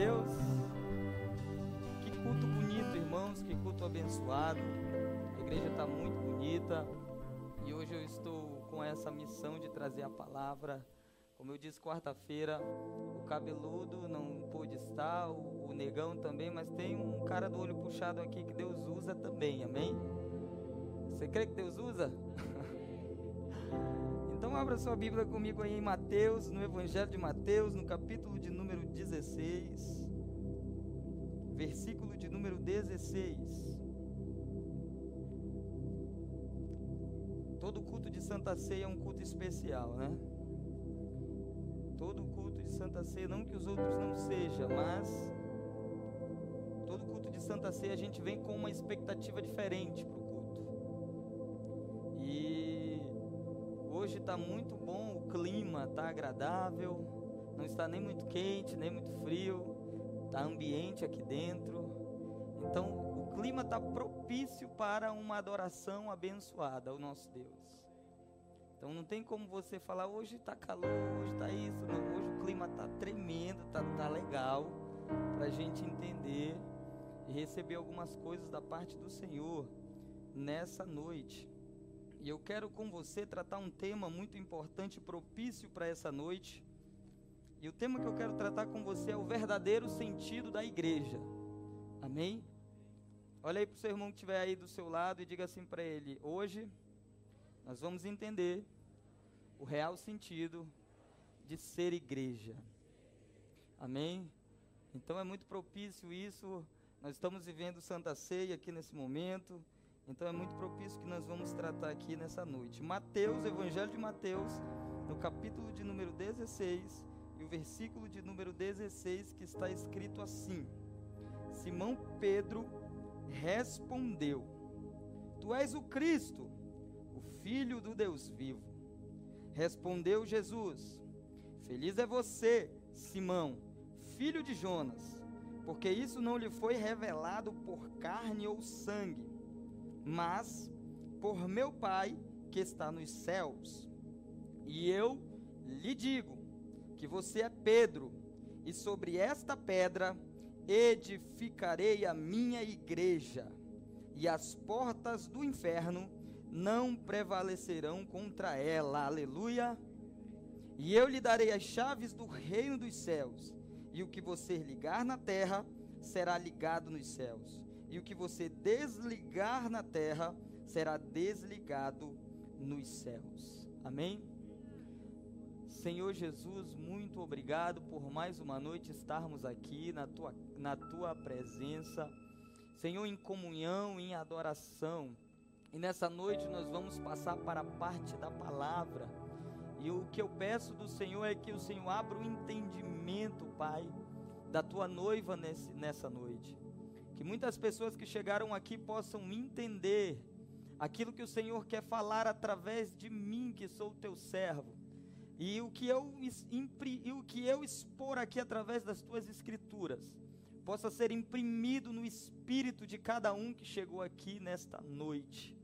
Deus. Que culto bonito, irmãos, que culto abençoado. A igreja está muito bonita e hoje eu estou com essa missão de trazer a palavra. Como eu disse quarta-feira, o cabeludo não pôde estar, o, negão também, mas tem um cara do olho puxado aqui que Deus usa também, amém? Você crê que Deus usa? Então abra sua Bíblia comigo aí em Mateus, no Evangelho de Mateus, no capítulo de número 16, versículo de número 16. Todo culto de Santa Ceia é um culto especial, né? Todo culto de Santa Ceia, não que os outros não sejam, mas todo culto de Santa Ceia a gente vem com uma expectativa diferente para o culto. E hoje está muito bom, o clima está agradável, não está nem muito quente, nem muito frio, está ambiente aqui dentro. Então o clima está propício para uma adoração abençoada ao nosso Deus. Então não tem como você falar hoje está calor, hoje está isso, não. hoje o clima está tremendo, está tá legal para a gente entender e receber algumas coisas da parte do Senhor nessa noite. E eu quero com você tratar um tema muito importante, propício para essa noite. E o tema que eu quero tratar com você é o verdadeiro sentido da igreja. Amém? Olha aí para o seu irmão que estiver aí do seu lado e diga assim para ele: hoje nós vamos entender o real sentido de ser igreja. Amém? Então é muito propício isso. Nós estamos vivendo Santa Ceia aqui nesse momento. Então é muito propício que nós vamos tratar aqui nessa noite. Mateus, Evangelho de Mateus, no capítulo de número 16 e o versículo de número 16, que está escrito assim: Simão Pedro respondeu: Tu és o Cristo, o Filho do Deus vivo. Respondeu Jesus: Feliz é você, Simão, filho de Jonas, porque isso não lhe foi revelado por carne ou sangue, mas por meu Pai que está nos céus. E eu lhe digo que você é Pedro, e sobre esta pedra edificarei a minha igreja, e as portas do inferno não prevalecerão contra ela. Aleluia. E eu lhe darei as chaves do reino dos céus. E o que você ligar na terra será ligado nos céus. E o que você desligar na terra será desligado nos céus. Amém? Senhor Jesus, muito obrigado por mais uma noite estarmos aqui na tua, na tua presença. Senhor, em comunhão, em adoração. E nessa noite nós vamos passar para a parte da palavra. E o que eu peço do Senhor é que o Senhor abra o entendimento, Pai, da tua noiva nesse, nessa noite. Que muitas pessoas que chegaram aqui possam entender aquilo que o Senhor quer falar através de mim, que sou o teu servo. E o que eu, e o que eu expor aqui através das tuas escrituras possa ser imprimido no espírito de cada um que chegou aqui nesta noite.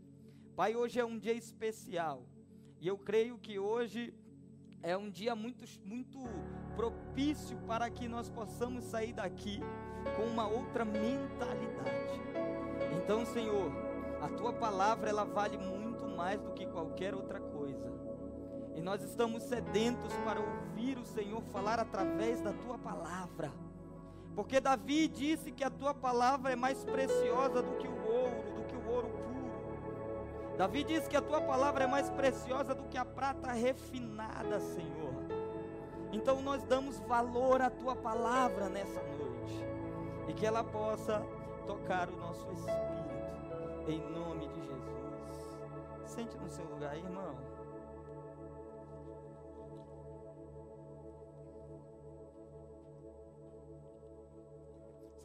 Pai, hoje é um dia especial. E eu creio que hoje é um dia muito, muito propício para que nós possamos sair daqui com uma outra mentalidade. Então, Senhor, a tua palavra ela vale muito mais do que qualquer outra coisa. E nós estamos sedentos para ouvir o Senhor falar através da tua palavra. Porque Davi disse que a tua palavra é mais preciosa do que o ouro, do que o ouro puro. Davi diz que a tua palavra é mais preciosa do que a prata refinada, Senhor. Então nós damos valor à tua palavra nessa noite e que ela possa tocar o nosso espírito, em nome de Jesus. Sente no seu lugar, irmão.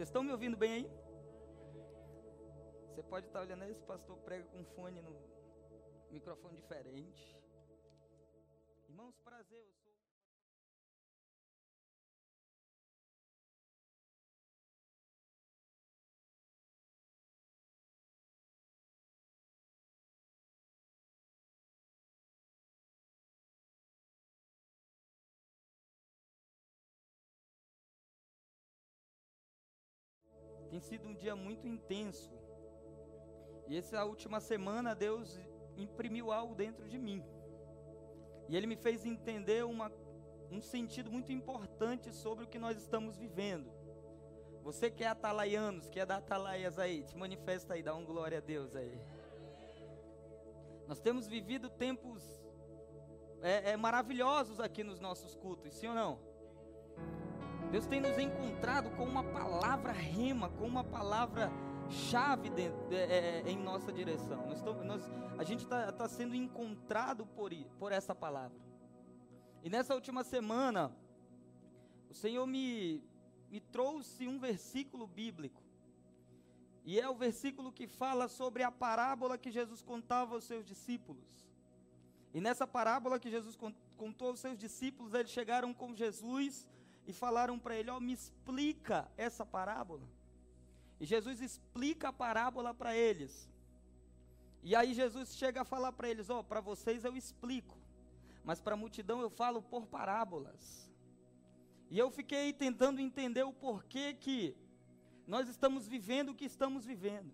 Vocês estão me ouvindo bem aí? Você pode estar olhando, esse pastor prega com fone no microfone diferente. Irmãos, prazer, sido um dia muito intenso. E essa última semana Deus imprimiu algo dentro de mim. E Ele me fez entender uma, um sentido muito importante sobre o que nós estamos vivendo. Você que é atalaianos, que é da atalaias aí, te manifesta aí, dá um glória a Deus aí. Nós temos vivido tempos é, é, maravilhosos aqui nos nossos cultos, sim ou não? Deus tem nos encontrado com uma palavra rima, com uma palavra chave de, de, é, é, em nossa direção. Nós estamos, nós, a gente está tá sendo encontrado por, por essa palavra. E nessa última semana, o Senhor me, me trouxe um versículo bíblico e é o versículo que fala sobre a parábola que Jesus contava aos seus discípulos. E nessa parábola que Jesus contou aos seus discípulos, eles chegaram com Jesus e falaram para ele: Ó, oh, me explica essa parábola. E Jesus explica a parábola para eles. E aí Jesus chega a falar para eles: Ó, oh, para vocês eu explico, mas para a multidão eu falo por parábolas. E eu fiquei tentando entender o porquê que nós estamos vivendo o que estamos vivendo.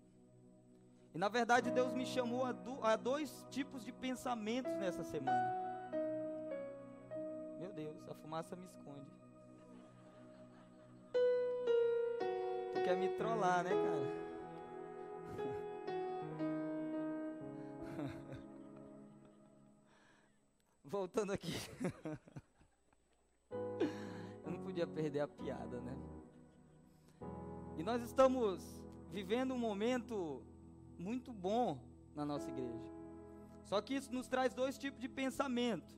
E na verdade Deus me chamou a, do, a dois tipos de pensamentos nessa semana. Meu Deus, a fumaça me esconde. Quer me trollar, né, cara? Voltando aqui. Eu não podia perder a piada, né? E nós estamos vivendo um momento muito bom na nossa igreja. Só que isso nos traz dois tipos de pensamento.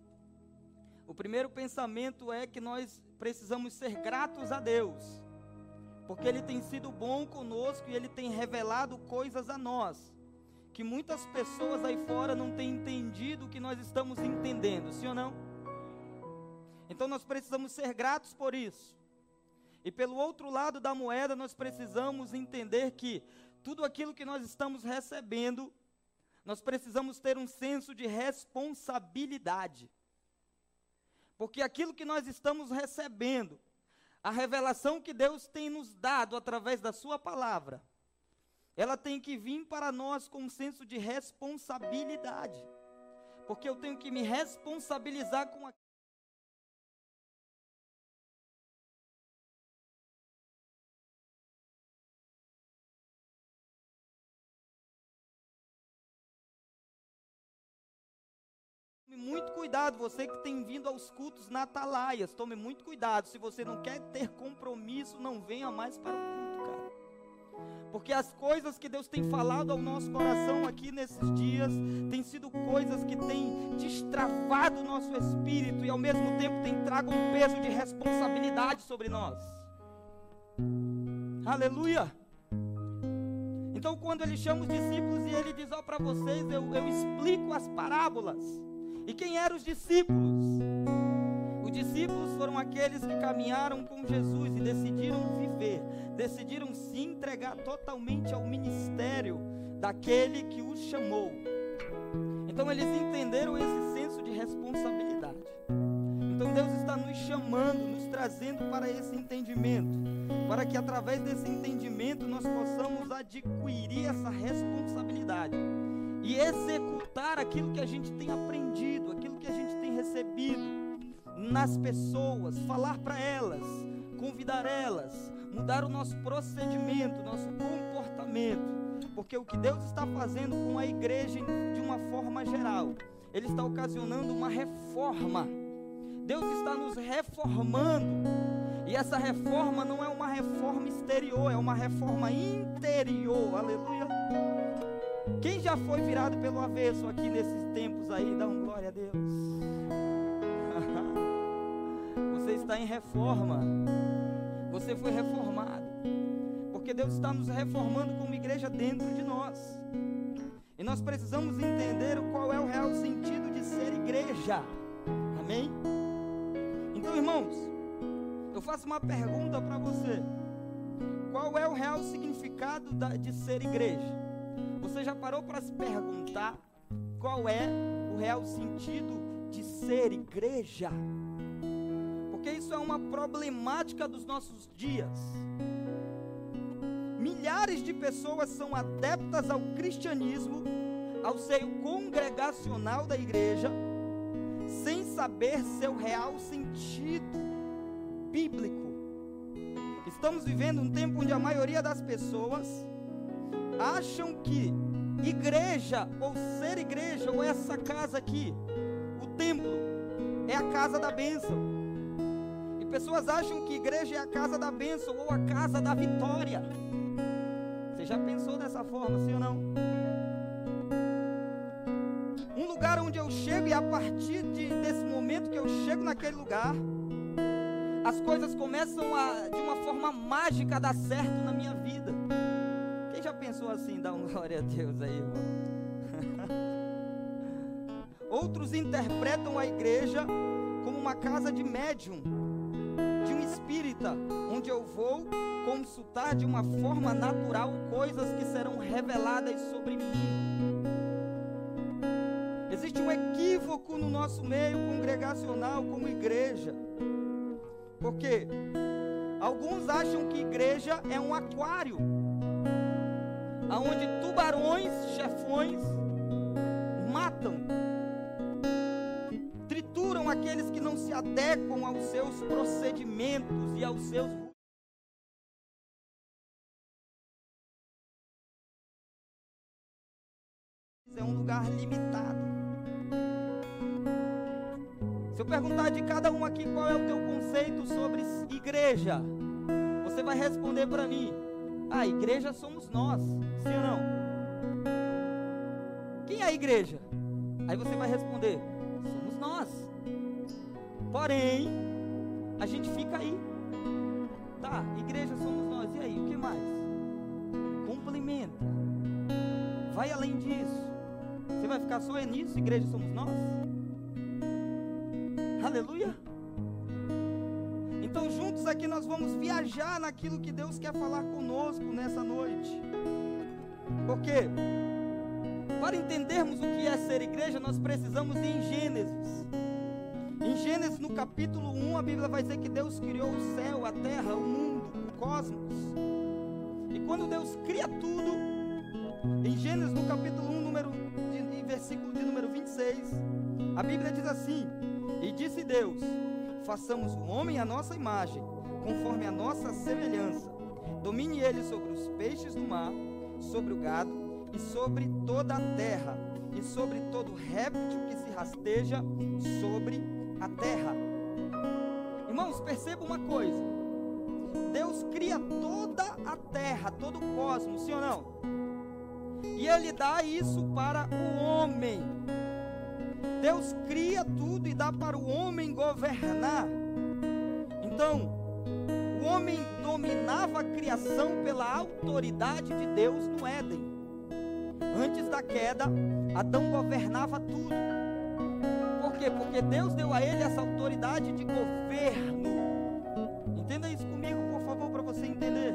O primeiro pensamento é que nós precisamos ser gratos a Deus, porque Ele tem sido bom conosco e Ele tem revelado coisas a nós, que muitas pessoas aí fora não têm entendido o que nós estamos entendendo, sim ou não? Então nós precisamos ser gratos por isso. E pelo outro lado da moeda, nós precisamos entender que tudo aquilo que nós estamos recebendo, nós precisamos ter um senso de responsabilidade. Porque aquilo que nós estamos recebendo, a revelação que Deus tem nos dado através da Sua palavra, ela tem que vir para nós com um senso de responsabilidade. Porque eu tenho que me responsabilizar com aquilo. Cuidado, você que tem vindo aos cultos natalaias, tome muito cuidado. Se você não quer ter compromisso, não venha mais para o culto, cara. Porque as coisas que Deus tem falado ao nosso coração aqui nesses dias, têm sido coisas que têm destravado o nosso espírito e ao mesmo tempo têm trago um peso de responsabilidade sobre nós. Aleluia! Então, quando ele chama os discípulos e ele diz: Ó, oh, para vocês eu, eu explico as parábolas. E quem eram os discípulos? Os discípulos foram aqueles que caminharam com Jesus e decidiram viver, decidiram se entregar totalmente ao ministério daquele que os chamou. Então eles entenderam esse senso de responsabilidade. Então Deus está nos chamando, nos trazendo para esse entendimento, para que através desse entendimento nós possamos adquirir essa responsabilidade e executar aquilo que a gente tem aprendido, aquilo que a gente tem recebido nas pessoas, falar para elas, convidar elas, mudar o nosso procedimento, nosso comportamento, porque o que Deus está fazendo com a igreja de uma forma geral, Ele está ocasionando uma reforma. Deus está nos reformando. E essa reforma não é uma reforma exterior, é uma reforma interior. Aleluia. Quem já foi virado pelo avesso aqui nesses tempos aí, dá um glória a Deus. Você está em reforma. Você foi reformado. Porque Deus está nos reformando como igreja dentro de nós. E nós precisamos entender qual é o real sentido de ser igreja. Amém? Então, irmãos, eu faço uma pergunta para você. Qual é o real significado de ser igreja? Você já parou para se perguntar qual é o real sentido de ser igreja? Porque isso é uma problemática dos nossos dias. milhares de pessoas são adeptas ao cristianismo, ao seio congregacional da igreja, sem saber seu real sentido bíblico. Estamos vivendo um tempo onde a maioria das pessoas acham que igreja, ou ser igreja, ou essa casa aqui, o templo, é a casa da bênção. E pessoas acham que igreja é a casa da bênção ou a casa da vitória. Você já pensou dessa forma, sim ou não? Um lugar onde eu chego e a partir de, desse momento que eu chego naquele lugar, as coisas começam a, de uma forma mágica, dar certo na minha vida. Assim? Dá um glória a Deus aí, irmão. Outros interpretam a igreja como uma casa de médium, de um espírita, onde eu vou consultar de uma forma natural coisas que serão reveladas sobre mim. Existe um equívoco no nosso meio congregacional como igreja. Porque alguns acham que igreja é um aquário, aonde tubarões, chefões matam, trituram aqueles que não se adequam aos seus procedimentos e aos seus é um lugar limitado. Se eu perguntar de cada um aqui qual é o teu conceito sobre igreja, você vai responder para mim: a igreja somos nós, sim ou não? Quem é a igreja? Aí você vai responder: somos nós. Porém, a gente fica aí. Tá, igreja somos nós. E aí, o que mais? Complementa. Vai além disso. Você vai ficar só nisso, igreja somos nós? Aleluia. Juntos aqui nós vamos viajar naquilo que Deus quer falar conosco nessa noite. Porque, para entendermos o que é ser igreja, nós precisamos ir em Gênesis. Em Gênesis, no capítulo 1, a Bíblia vai dizer que Deus criou o céu, a terra, o mundo, o cosmos. E quando Deus cria tudo, em Gênesis, no capítulo 1, número, de, versículo de número 26, a Bíblia diz assim: e disse Deus: Façamos o homem à nossa imagem, conforme a nossa semelhança. Domine ele sobre os peixes do mar, sobre o gado e sobre toda a terra, e sobre todo réptil que se rasteja sobre a terra. Irmãos, perceba uma coisa: Deus cria toda a terra, todo o cosmos, sim ou não? E Ele dá isso para o homem. Deus cria tudo e dá para o homem governar. Então, o homem dominava a criação pela autoridade de Deus no Éden. Antes da queda, Adão governava tudo. Por quê? Porque Deus deu a ele essa autoridade de governo. Entenda isso comigo, por favor, para você entender.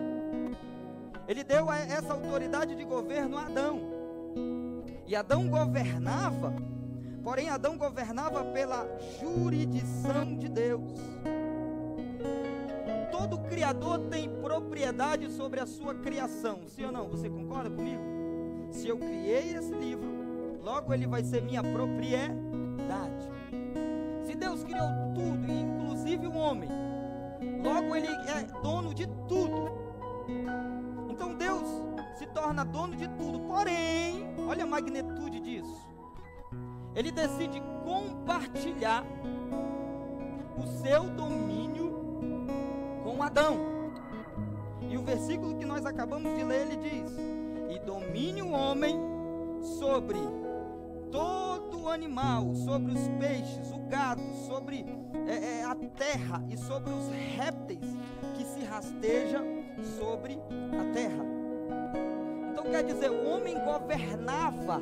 Ele deu essa autoridade de governo a Adão. E Adão governava Porém, Adão governava pela jurisdição de Deus. Todo criador tem propriedade sobre a sua criação, sim ou não? Você concorda comigo? Se eu criei esse livro, logo ele vai ser minha propriedade. Se Deus criou tudo, inclusive o homem, logo ele é dono de tudo. Então Deus se torna dono de tudo. Porém, olha a magnitude disso ele decide compartilhar o seu domínio com Adão. E o versículo que nós acabamos de ler, ele diz: E domine o homem sobre todo o animal, sobre os peixes, o gado, sobre é, é, a terra e sobre os répteis que se rasteja sobre a terra. Então quer dizer, o homem governava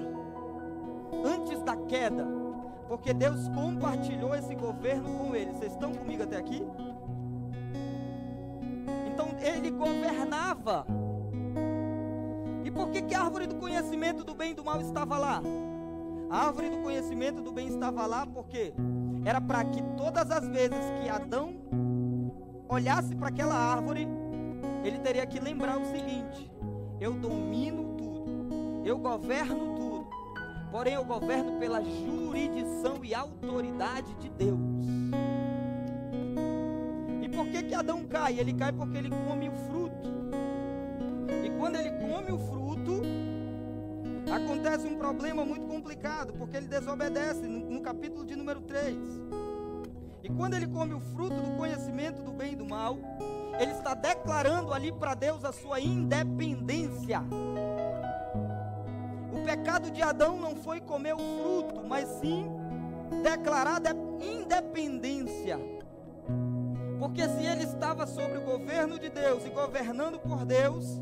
antes da queda, porque Deus compartilhou esse governo com ele. Vocês estão comigo até aqui? Ele governava. E por que, que a árvore do conhecimento do bem e do mal estava lá? A árvore do conhecimento do bem estava lá porque era para que todas as vezes que Adão olhasse para aquela árvore, ele teria que lembrar o seguinte: eu domino tudo, eu governo tudo, porém eu governo pela jurisdição e autoridade de Deus. Que Adão cai? Ele cai porque ele come o fruto. E quando ele come o fruto, acontece um problema muito complicado, porque ele desobedece no capítulo de número 3. E quando ele come o fruto do conhecimento do bem e do mal, ele está declarando ali para Deus a sua independência. O pecado de Adão não foi comer o fruto, mas sim declarar independência. Porque se ele estava sobre o governo de Deus e governando por Deus,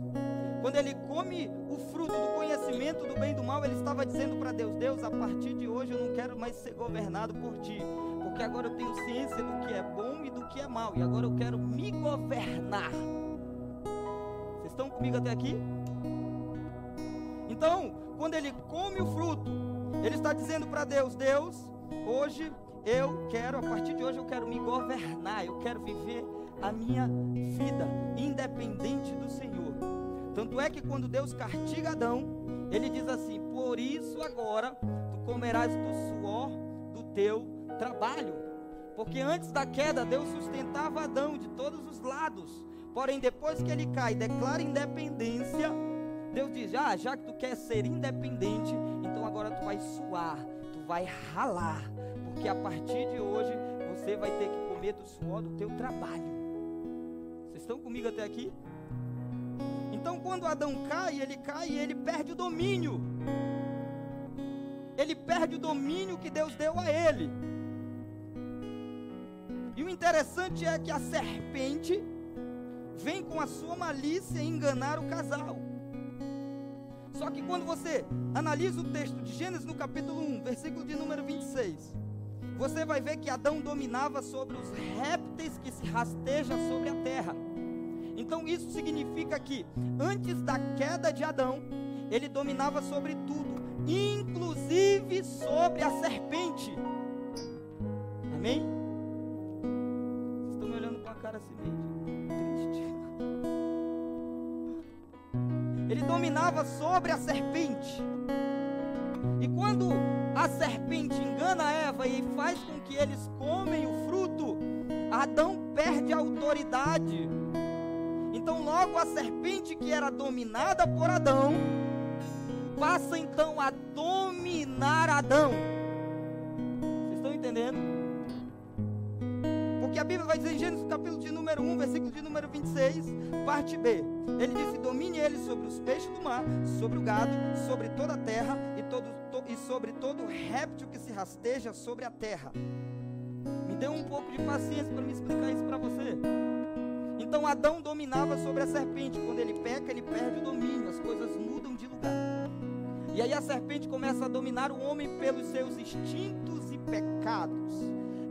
quando ele come o fruto do conhecimento do bem e do mal, ele estava dizendo para Deus: Deus, a partir de hoje eu não quero mais ser governado por ti, porque agora eu tenho ciência do que é bom e do que é mal, e agora eu quero me governar. Vocês estão comigo até aqui? Então, quando ele come o fruto, ele está dizendo para Deus: Deus, hoje eu quero, a partir de hoje eu quero me governar, eu quero viver a minha vida independente do Senhor. Tanto é que quando Deus castiga Adão, ele diz assim: Por isso agora tu comerás do suor do teu trabalho. Porque antes da queda, Deus sustentava Adão de todos os lados. Porém, depois que ele cai, declara independência. Deus diz: Ah, já que tu quer ser independente, então agora tu vai suar, tu vai ralar. Porque a partir de hoje você vai ter que comer do suor do teu trabalho. Vocês estão comigo até aqui? Então, quando Adão cai, ele cai e ele perde o domínio. Ele perde o domínio que Deus deu a ele. E o interessante é que a serpente vem com a sua malícia enganar o casal. Só que quando você analisa o texto de Gênesis no capítulo 1, versículo de número 26, você vai ver que Adão dominava sobre os répteis que se rastejam sobre a terra. Então isso significa que antes da queda de Adão, ele dominava sobre tudo, inclusive sobre a serpente. Amém? Vocês estão me olhando com a cara assim meio triste. Ele dominava sobre a serpente. E quando a serpente engana Eva e faz com que eles comem o fruto, Adão perde a autoridade então, logo a serpente que era dominada por Adão, passa então a dominar Adão. Vocês estão entendendo? Porque a Bíblia vai dizer em Gênesis capítulo de número 1, versículo de número 26, parte B. Ele disse: Domine ele sobre os peixes do mar, sobre o gado, sobre toda a terra e, todo, to, e sobre todo réptil que se rasteja sobre a terra. Me dê um pouco de paciência para me explicar isso para você. Então Adão dominava sobre a serpente. Quando ele peca, ele perde o domínio, as coisas mudam de lugar. E aí a serpente começa a dominar o homem pelos seus instintos e pecados.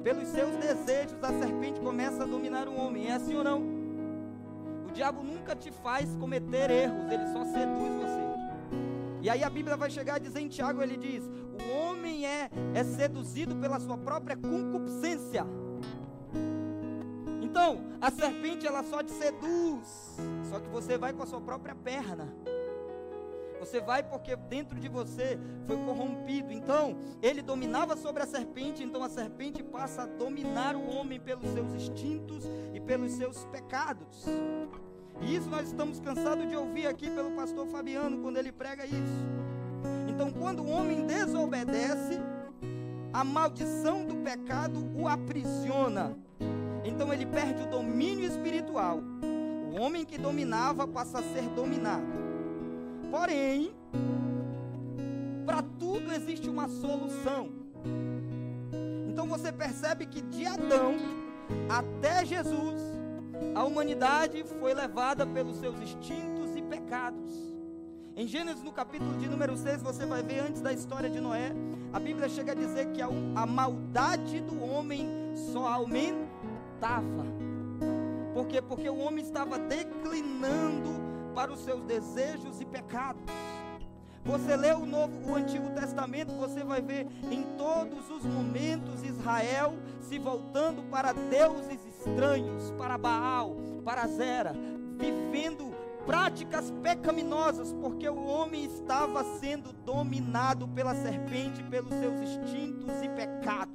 Pelos seus desejos, a serpente começa a dominar o homem. É assim ou não? O diabo nunca te faz cometer erros, ele só seduz você. E aí a Bíblia vai chegar a dizer em Tiago, ele diz: o homem é, é seduzido pela sua própria concupiscência. Então, a serpente ela só te seduz, só que você vai com a sua própria perna. Você vai porque dentro de você foi corrompido. Então, ele dominava sobre a serpente, então a serpente passa a dominar o homem pelos seus instintos e pelos seus pecados. E isso nós estamos cansados de ouvir aqui pelo pastor Fabiano quando ele prega isso. Então, quando o homem desobedece, a maldição do pecado o aprisiona. Então ele perde o domínio espiritual. O homem que dominava passa a ser dominado. Porém, para tudo existe uma solução. Então você percebe que de Adão até Jesus, a humanidade foi levada pelos seus instintos e pecados. Em Gênesis, no capítulo de número 6, você vai ver antes da história de Noé, a Bíblia chega a dizer que a, a maldade do homem só aumenta estava. Por quê? Porque o homem estava declinando para os seus desejos e pecados. Você lê o Novo, o Antigo Testamento, você vai ver em todos os momentos Israel se voltando para deuses estranhos, para Baal, para Zera, vivendo práticas pecaminosas, porque o homem estava sendo dominado pela serpente, pelos seus instintos e pecados.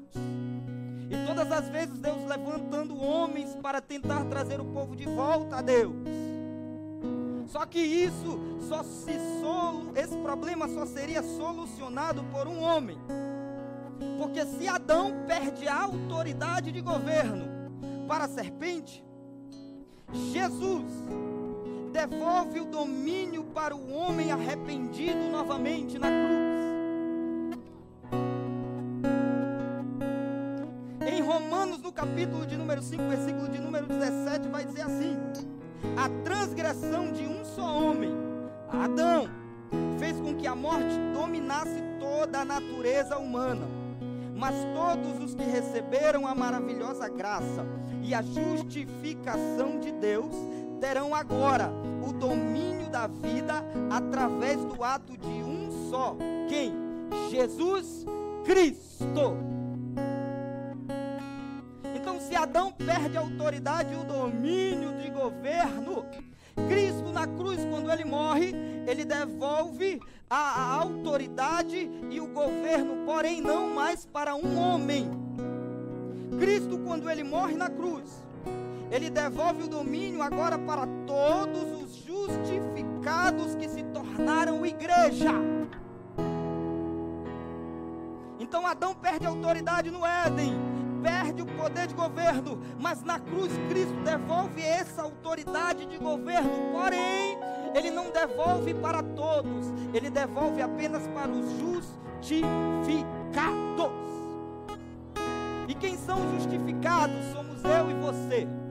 E todas as vezes Deus levantando homens para tentar trazer o povo de volta a Deus. Só que isso só se solu, esse problema só seria solucionado por um homem. Porque se Adão perde a autoridade de governo para a serpente, Jesus devolve o domínio para o homem arrependido novamente na cruz. Em Romanos, no capítulo de número 5, versículo de número 17, vai dizer assim: A transgressão de um só homem, Adão, fez com que a morte dominasse toda a natureza humana. Mas todos os que receberam a maravilhosa graça e a justificação de Deus terão agora o domínio da vida através do ato de um só. Quem? Jesus Cristo. Então, se Adão perde a autoridade e o domínio de governo, Cristo na cruz, quando ele morre, ele devolve a, a autoridade e o governo, porém não mais para um homem. Cristo, quando ele morre na cruz, ele devolve o domínio agora para todos os justificados que se tornaram igreja. Então Adão perde autoridade no Éden, perde o poder de governo, mas na cruz Cristo devolve essa autoridade de governo. Porém, ele não devolve para todos, ele devolve apenas para os justificados. E quem são justificados? Somos eu e você.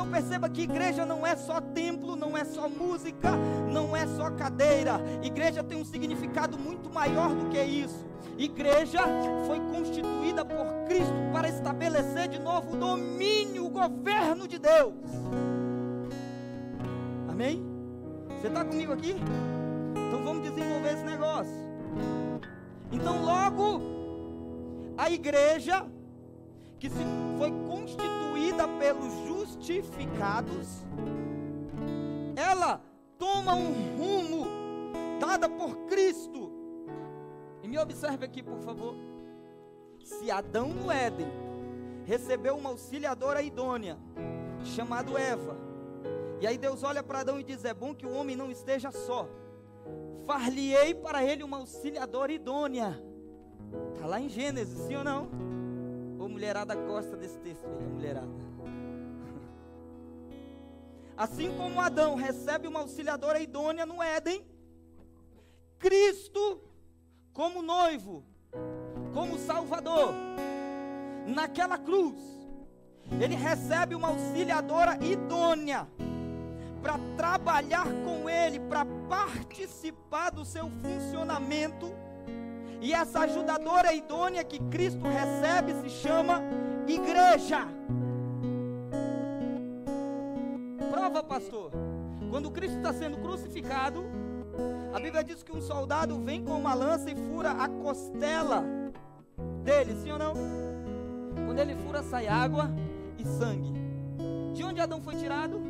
Então perceba que igreja não é só templo, não é só música, não é só cadeira. Igreja tem um significado muito maior do que isso. Igreja foi constituída por Cristo para estabelecer de novo o domínio, o governo de Deus. Amém? Você está comigo aqui? Então vamos desenvolver esse negócio. Então, logo, a igreja que foi constituída pelos justificados, ela toma um rumo dada por Cristo. E me observe aqui, por favor. Se Adão no Éden recebeu uma auxiliadora idônea, chamado Eva, e aí Deus olha para Adão e diz: É bom que o homem não esteja só. Far-lhe-ei para ele uma auxiliadora idônea. Está lá em Gênesis, sim ou não? Ou mulherada gosta desse texto aí, a mulherada. Assim como Adão recebe uma auxiliadora idônea no Éden, Cristo, como noivo, como Salvador, naquela cruz, ele recebe uma auxiliadora idônea para trabalhar com ele, para participar do seu funcionamento e essa ajudadora idônea que Cristo recebe se chama igreja. Pastor. Quando Cristo está sendo crucificado, a Bíblia diz que um soldado vem com uma lança e fura a costela dele, sim ou não? Quando ele fura, sai água e sangue. De onde Adão foi tirado?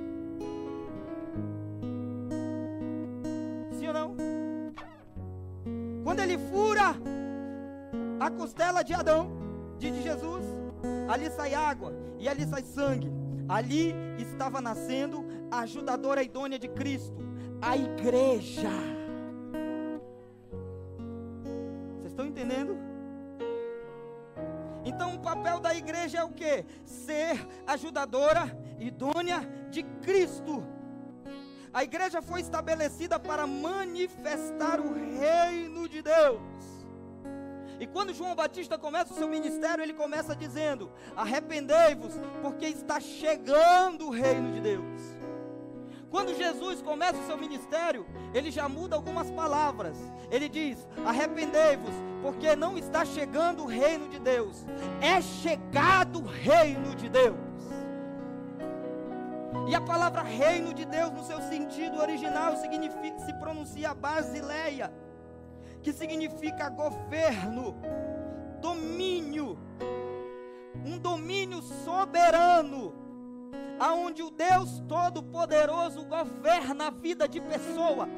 Sim ou não? Quando ele fura a costela de Adão, de Jesus, ali sai água e ali sai sangue. Ali estava nascendo a ajudadora idônea de Cristo, a igreja. Vocês estão entendendo? Então o papel da igreja é o que? Ser ajudadora idônea de Cristo. A igreja foi estabelecida para manifestar o reino de Deus. E quando João Batista começa o seu ministério, ele começa dizendo: Arrependei-vos, porque está chegando o reino de Deus. Quando Jesus começa o seu ministério, ele já muda algumas palavras. Ele diz: Arrependei-vos, porque não está chegando o reino de Deus, é chegado o reino de Deus. E a palavra reino de Deus, no seu sentido original, significa, se pronuncia basileia, que significa governo, domínio, um domínio soberano, aonde o Deus Todo-Poderoso governa a vida de pessoas.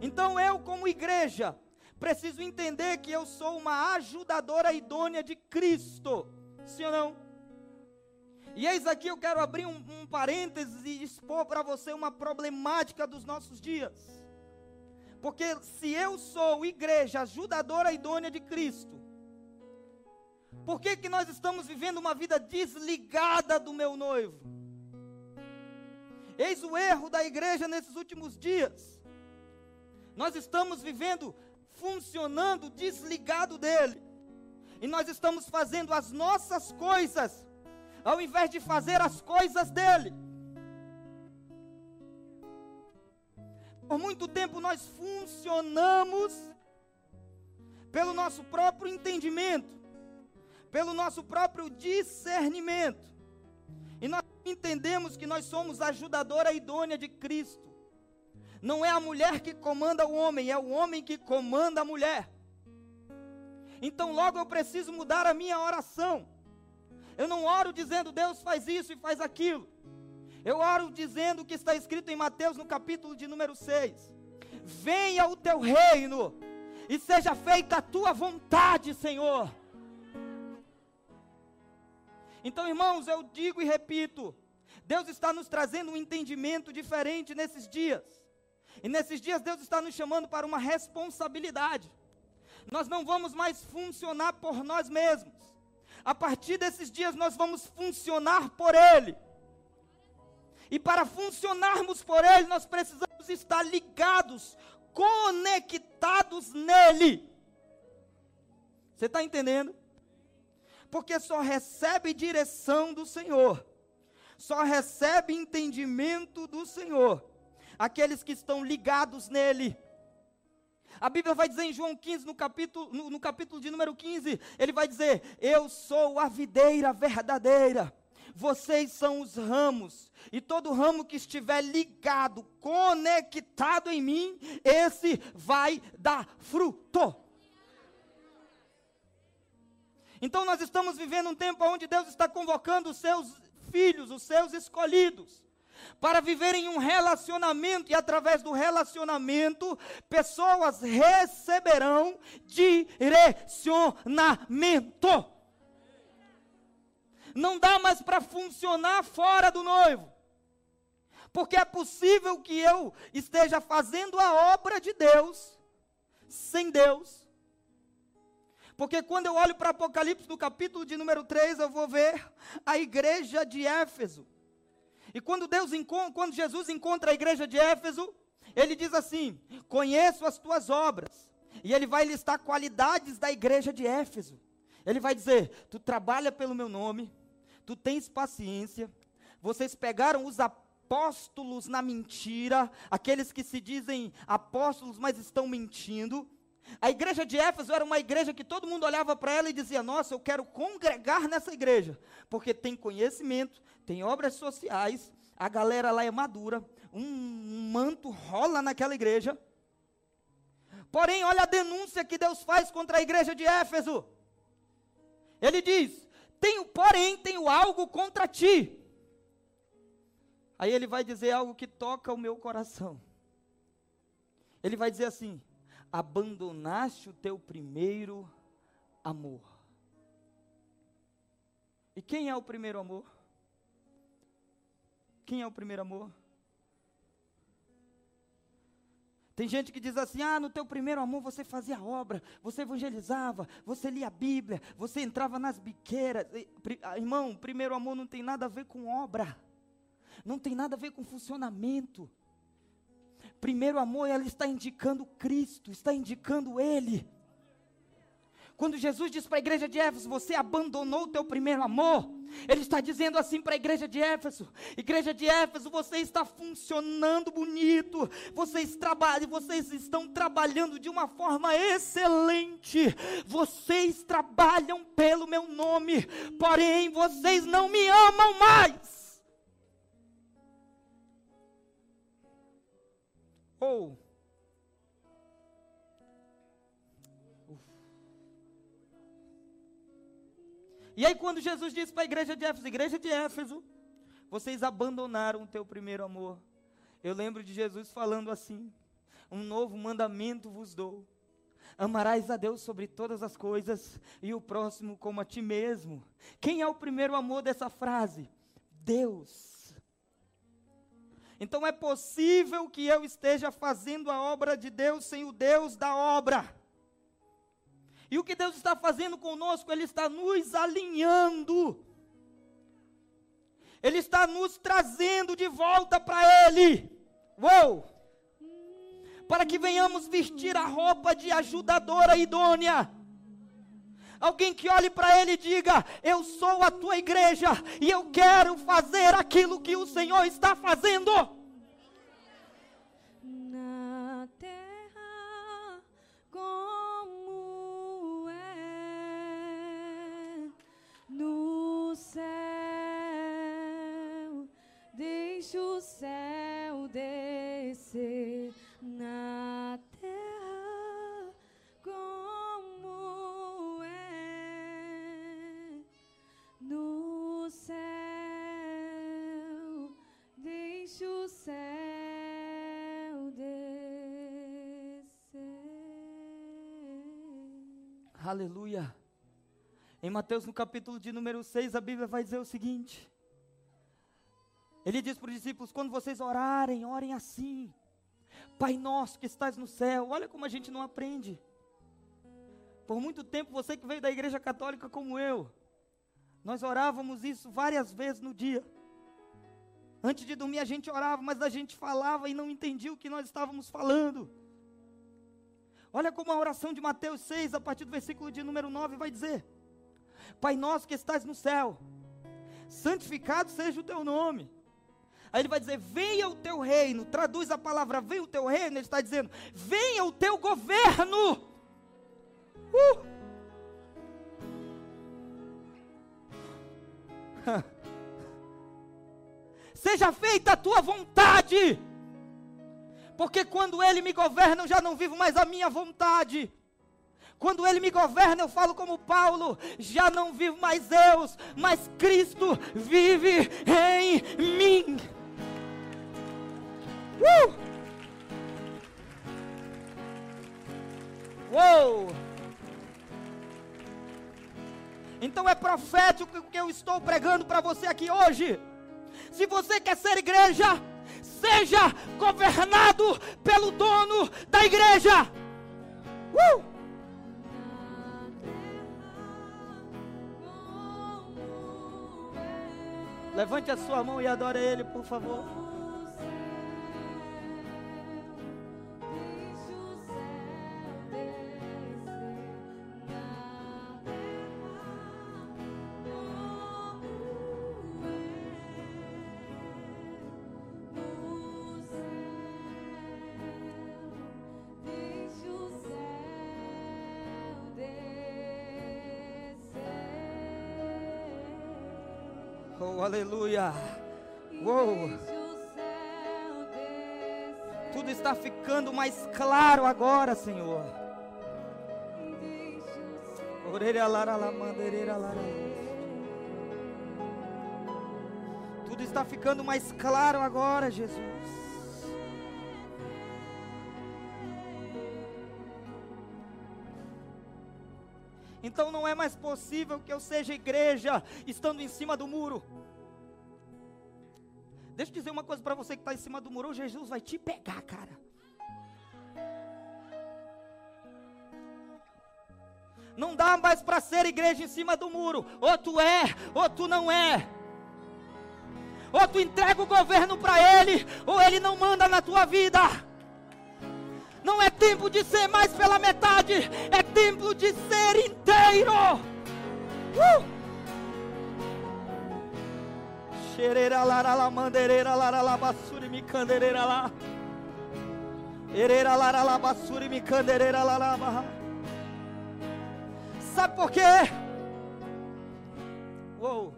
Então eu, como igreja, preciso entender que eu sou uma ajudadora idônea de Cristo. Sim ou não? E eis aqui eu quero abrir um, um parênteses e expor para você uma problemática dos nossos dias. Porque se eu sou igreja ajudadora idônea de Cristo, por que, que nós estamos vivendo uma vida desligada do meu noivo? Eis o erro da igreja nesses últimos dias. Nós estamos vivendo, funcionando desligado dele. E nós estamos fazendo as nossas coisas, ao invés de fazer as coisas dele. Por muito tempo nós funcionamos pelo nosso próprio entendimento pelo nosso próprio discernimento. E nós entendemos que nós somos a ajudadora idônea de Cristo. Não é a mulher que comanda o homem, é o homem que comanda a mulher. Então logo eu preciso mudar a minha oração. Eu não oro dizendo Deus faz isso e faz aquilo. Eu oro dizendo o que está escrito em Mateus no capítulo de número 6. Venha o teu reino e seja feita a tua vontade, Senhor então, irmãos, eu digo e repito: Deus está nos trazendo um entendimento diferente nesses dias. E nesses dias, Deus está nos chamando para uma responsabilidade. Nós não vamos mais funcionar por nós mesmos. A partir desses dias, nós vamos funcionar por Ele. E para funcionarmos por Ele, nós precisamos estar ligados, conectados nele. Você está entendendo? Porque só recebe direção do Senhor, só recebe entendimento do Senhor, aqueles que estão ligados nele. A Bíblia vai dizer em João 15, no capítulo, no, no capítulo de número 15, ele vai dizer: Eu sou a videira verdadeira, vocês são os ramos, e todo ramo que estiver ligado, conectado em mim, esse vai dar fruto. Então nós estamos vivendo um tempo onde Deus está convocando os seus filhos, os seus escolhidos, para viverem um relacionamento e através do relacionamento, pessoas receberão direcionamento. Não dá mais para funcionar fora do noivo. Porque é possível que eu esteja fazendo a obra de Deus sem Deus porque quando eu olho para Apocalipse, no capítulo de número 3, eu vou ver a igreja de Éfeso. E quando Deus quando Jesus encontra a igreja de Éfeso, ele diz assim: "Conheço as tuas obras". E ele vai listar qualidades da igreja de Éfeso. Ele vai dizer: "Tu trabalha pelo meu nome, tu tens paciência. Vocês pegaram os apóstolos na mentira, aqueles que se dizem apóstolos, mas estão mentindo. A igreja de Éfeso era uma igreja que todo mundo olhava para ela e dizia: Nossa, eu quero congregar nessa igreja, porque tem conhecimento, tem obras sociais, a galera lá é madura, um manto rola naquela igreja. Porém, olha a denúncia que Deus faz contra a igreja de Éfeso. Ele diz: Tenho, porém, tenho algo contra ti. Aí ele vai dizer algo que toca o meu coração. Ele vai dizer assim: abandonaste o teu primeiro amor. E quem é o primeiro amor? Quem é o primeiro amor? Tem gente que diz assim: ah, no teu primeiro amor você fazia obra, você evangelizava, você lia a Bíblia, você entrava nas biqueiras. Ah, irmão, primeiro amor não tem nada a ver com obra, não tem nada a ver com funcionamento. Primeiro amor, ela está indicando Cristo, está indicando Ele. Quando Jesus diz para a igreja de Éfeso, você abandonou o teu primeiro amor, ele está dizendo assim para a igreja de Éfeso: Igreja de Éfeso, você está funcionando bonito, vocês trabalham, vocês estão trabalhando de uma forma excelente, vocês trabalham pelo meu nome, porém vocês não me amam mais. Ou E aí, quando Jesus disse para a igreja de Éfeso: Igreja de Éfeso, vocês abandonaram o teu primeiro amor. Eu lembro de Jesus falando assim: Um novo mandamento vos dou. Amarás a Deus sobre todas as coisas e o próximo como a ti mesmo. Quem é o primeiro amor dessa frase? Deus. Então é possível que eu esteja fazendo a obra de Deus sem o Deus da obra. E o que Deus está fazendo conosco? Ele está nos alinhando. Ele está nos trazendo de volta para Ele. Uou! Para que venhamos vestir a roupa de ajudadora idônea. Alguém que olhe para Ele e diga: Eu sou a tua igreja e eu quero fazer aquilo que o Senhor está fazendo. Aleluia. Em Mateus, no capítulo de número 6, a Bíblia vai dizer o seguinte: Ele diz para os discípulos: quando vocês orarem, orem assim. Pai nosso que estás no céu. Olha como a gente não aprende. Por muito tempo, você que veio da igreja católica como eu, nós orávamos isso várias vezes no dia. Antes de dormir, a gente orava, mas a gente falava e não entendia o que nós estávamos falando. Olha como a oração de Mateus 6, a partir do versículo de número 9, vai dizer: Pai nosso que estás no céu, santificado seja o teu nome. Aí ele vai dizer: Venha o teu reino. Traduz a palavra venha o teu reino. Ele está dizendo: Venha o teu governo. Uh! Seja feita a tua vontade. Porque quando Ele me governa, eu já não vivo mais a minha vontade. Quando Ele me governa, eu falo como Paulo: já não vivo mais eu, mas Cristo vive em mim. Uh! Uou! Então é profético o que eu estou pregando para você aqui hoje. Se você quer ser igreja, seja governado pelo dono da igreja. Uh! Levante a sua mão e adore Ele, por favor. Ficando mais claro agora, Senhor. Tudo está ficando mais claro agora, Jesus. Então não é mais possível que eu seja igreja estando em cima do muro. Deixa eu dizer uma coisa para você que está em cima do muro: Jesus vai te pegar, cara. Não dá mais para ser igreja em cima do muro. Ou tu é, ou tu não é. Ou tu entrega o governo para ele, ou ele não manda na tua vida. Não é tempo de ser mais pela metade, é tempo de ser inteiro. Uh! Xereira lara la mandereira lara la basuri mi candereira lá. Ereira lara la basuri mi candereira lara barra. Sabe por quê? Uou.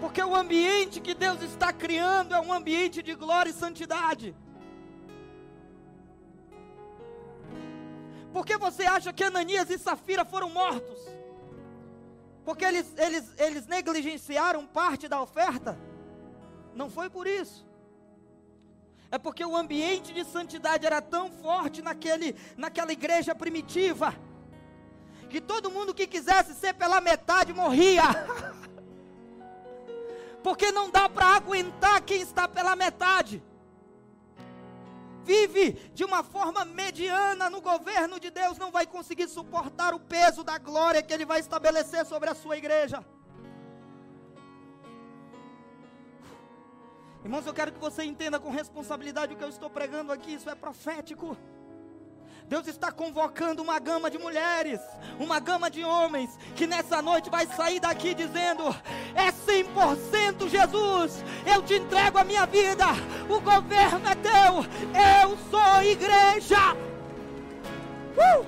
Porque o ambiente que Deus está criando é um ambiente de glória e santidade. Por que você acha que Ananias e Safira foram mortos? Porque eles, eles, eles negligenciaram parte da oferta? Não foi por isso. É porque o ambiente de santidade era tão forte naquele, naquela igreja primitiva, que todo mundo que quisesse ser pela metade morria. Porque não dá para aguentar quem está pela metade. Vive de uma forma mediana no governo de Deus, não vai conseguir suportar o peso da glória que Ele vai estabelecer sobre a sua igreja. Irmãos, eu quero que você entenda com responsabilidade o que eu estou pregando aqui, isso é profético. Deus está convocando uma gama de mulheres, uma gama de homens, que nessa noite vai sair daqui dizendo: é 100% Jesus, eu te entrego a minha vida, o governo é teu, eu sou igreja. Uh!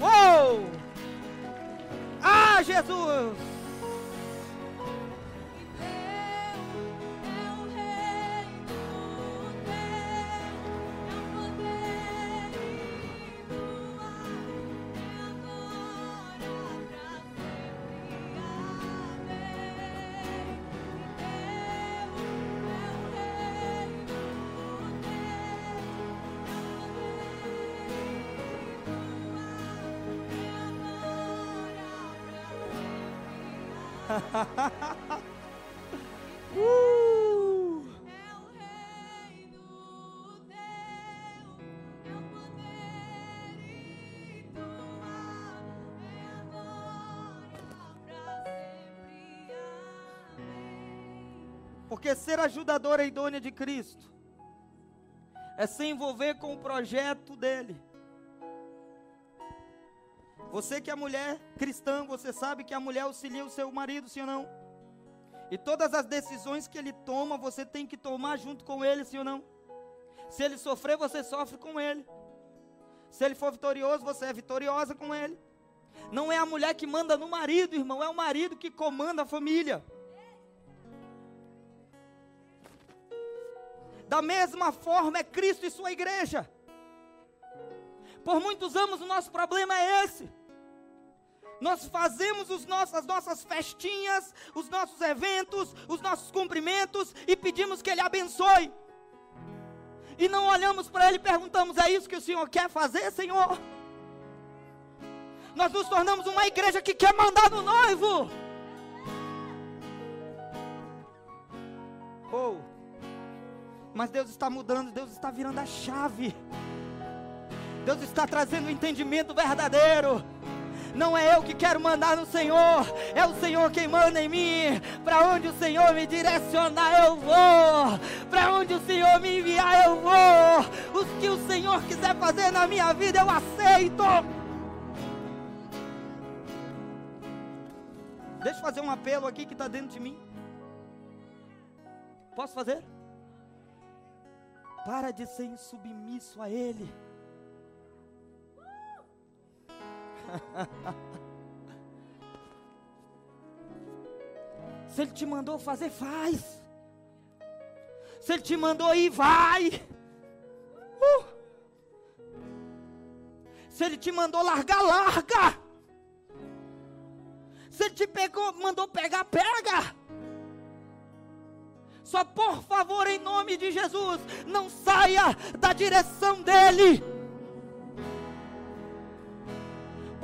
Uou! Ah, Jesus! Porque ser ajudadora idônea de Cristo é se envolver com o projeto dele. Você que é mulher cristã, você sabe que a mulher auxilia o seu marido, sim ou não? E todas as decisões que ele toma, você tem que tomar junto com ele, sim ou não? Se ele sofrer, você sofre com ele. Se ele for vitorioso, você é vitoriosa com ele. Não é a mulher que manda no marido, irmão, é o marido que comanda a família. Da mesma forma é Cristo e sua igreja. Por muitos anos o nosso problema é esse. Nós fazemos os nossos, as nossas festinhas, os nossos eventos, os nossos cumprimentos e pedimos que Ele abençoe. E não olhamos para Ele e perguntamos: é isso que o Senhor quer fazer, Senhor? Nós nos tornamos uma igreja que quer mandar no noivo. Oh, mas Deus está mudando, Deus está virando a chave. Deus está trazendo o entendimento verdadeiro. Não é eu que quero mandar no Senhor, é o Senhor quem manda em mim. Para onde o Senhor me direcionar, eu vou. Para onde o Senhor me enviar, eu vou. Os que o Senhor quiser fazer na minha vida, eu aceito. Deixa eu fazer um apelo aqui que está dentro de mim. Posso fazer? Para de ser insubmisso a Ele. Se Ele te mandou fazer, faz. Se Ele te mandou ir, vai. Uh. Se Ele te mandou largar, larga. Se Ele te pegou, mandou pegar, pega. Só por favor, em nome de Jesus, não saia da direção dEle.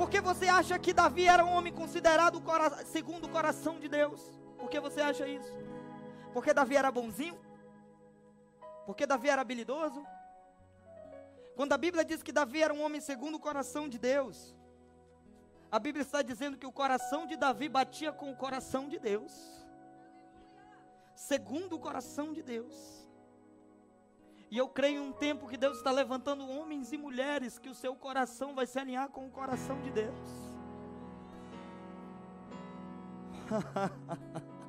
Porque você acha que Davi era um homem considerado segundo o coração de Deus? Por que você acha isso? Porque Davi era bonzinho? Porque Davi era habilidoso? Quando a Bíblia diz que Davi era um homem segundo o coração de Deus, a Bíblia está dizendo que o coração de Davi batia com o coração de Deus. Segundo o coração de Deus. E eu creio em um tempo que Deus está levantando homens e mulheres que o seu coração vai se alinhar com o coração de Deus.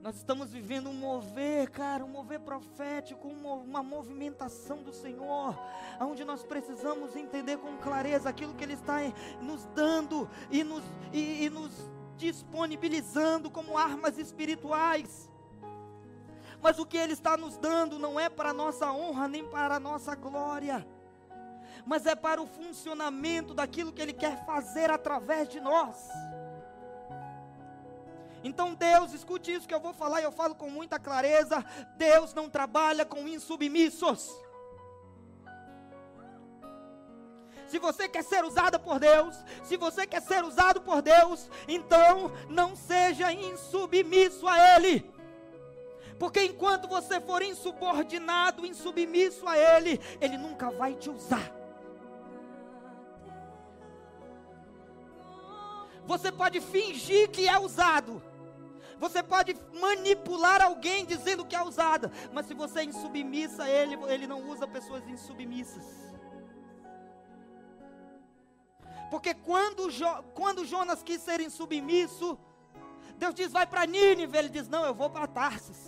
Nós estamos vivendo um mover, cara, um mover profético, um uma movimentação do Senhor, onde nós precisamos entender com clareza aquilo que Ele está nos dando e nos, e- e nos disponibilizando como armas espirituais. Mas o que Ele está nos dando não é para a nossa honra nem para a nossa glória, mas é para o funcionamento daquilo que Ele quer fazer através de nós. Então, Deus, escute isso que eu vou falar e eu falo com muita clareza: Deus não trabalha com insubmissos. Se você quer ser usada por Deus, se você quer ser usado por Deus, então não seja insubmisso a Ele. Porque enquanto você for insubordinado, insubmisso a Ele, Ele nunca vai te usar. Você pode fingir que é usado. Você pode manipular alguém dizendo que é usada. Mas se você é insubmissa a Ele, Ele não usa pessoas insubmissas. Porque quando, jo, quando Jonas quis ser insubmisso, Deus diz: vai para Nínive. Ele diz: não, eu vou para Tarsis.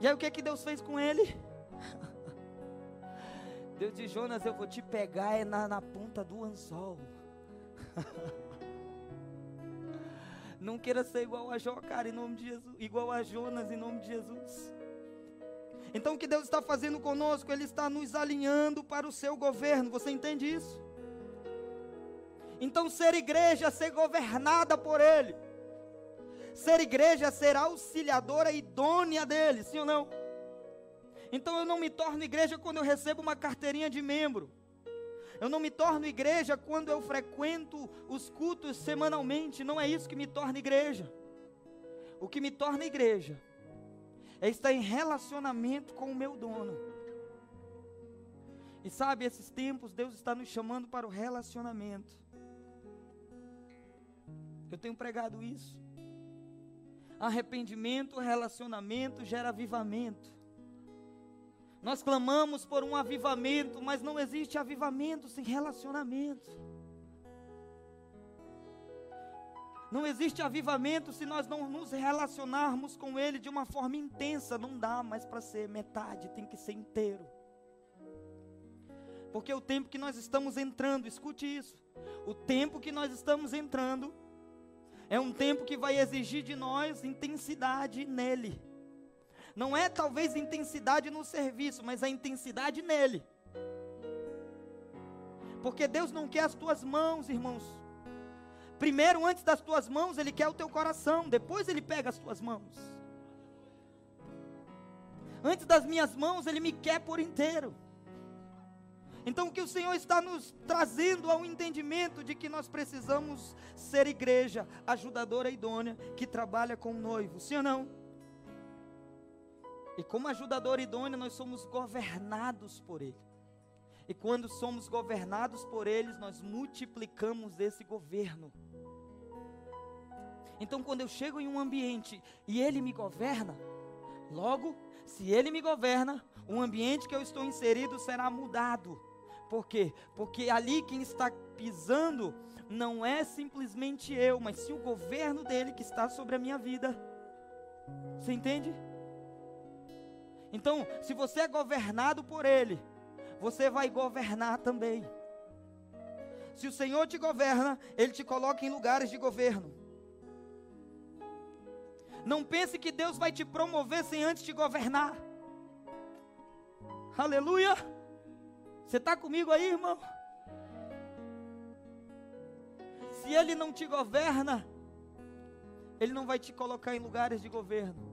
E aí o que, que Deus fez com ele? Deus diz: Jonas, eu vou te pegar é na, na ponta do anzol. Não queira ser igual a Jó, cara, em nome de Jesus. Igual a Jonas, em nome de Jesus. Então o que Deus está fazendo conosco? Ele está nos alinhando para o seu governo. Você entende isso? Então ser igreja é ser governada por Ele. Ser igreja é ser auxiliadora idônea dele, sim ou não? Então eu não me torno igreja quando eu recebo uma carteirinha de membro. Eu não me torno igreja quando eu frequento os cultos semanalmente. Não é isso que me torna igreja. O que me torna igreja é estar em relacionamento com o meu dono. E sabe, esses tempos Deus está nos chamando para o relacionamento. Eu tenho pregado isso. Arrependimento, relacionamento gera avivamento. Nós clamamos por um avivamento, mas não existe avivamento sem relacionamento. Não existe avivamento se nós não nos relacionarmos com Ele de uma forma intensa. Não dá mais para ser metade, tem que ser inteiro. Porque o tempo que nós estamos entrando, escute isso. O tempo que nós estamos entrando é um tempo que vai exigir de nós intensidade nele. Não é talvez intensidade no serviço, mas a intensidade nele. Porque Deus não quer as tuas mãos, irmãos, Primeiro, antes das tuas mãos, Ele quer o teu coração. Depois, Ele pega as tuas mãos. Antes das minhas mãos, Ele me quer por inteiro. Então, o que o Senhor está nos trazendo ao entendimento de que nós precisamos ser igreja, ajudadora idônea, que trabalha com o noivo, sim ou não? E como ajudadora idônea, nós somos governados por Ele. E quando somos governados por eles, nós multiplicamos esse governo. Então, quando eu chego em um ambiente e ele me governa, logo, se ele me governa, o ambiente que eu estou inserido será mudado. Por quê? Porque ali quem está pisando não é simplesmente eu, mas sim o governo dele que está sobre a minha vida. Você entende? Então, se você é governado por ele, você vai governar também. Se o Senhor te governa, Ele te coloca em lugares de governo. Não pense que Deus vai te promover sem antes te governar. Aleluia! Você está comigo aí, irmão? Se Ele não te governa, Ele não vai te colocar em lugares de governo.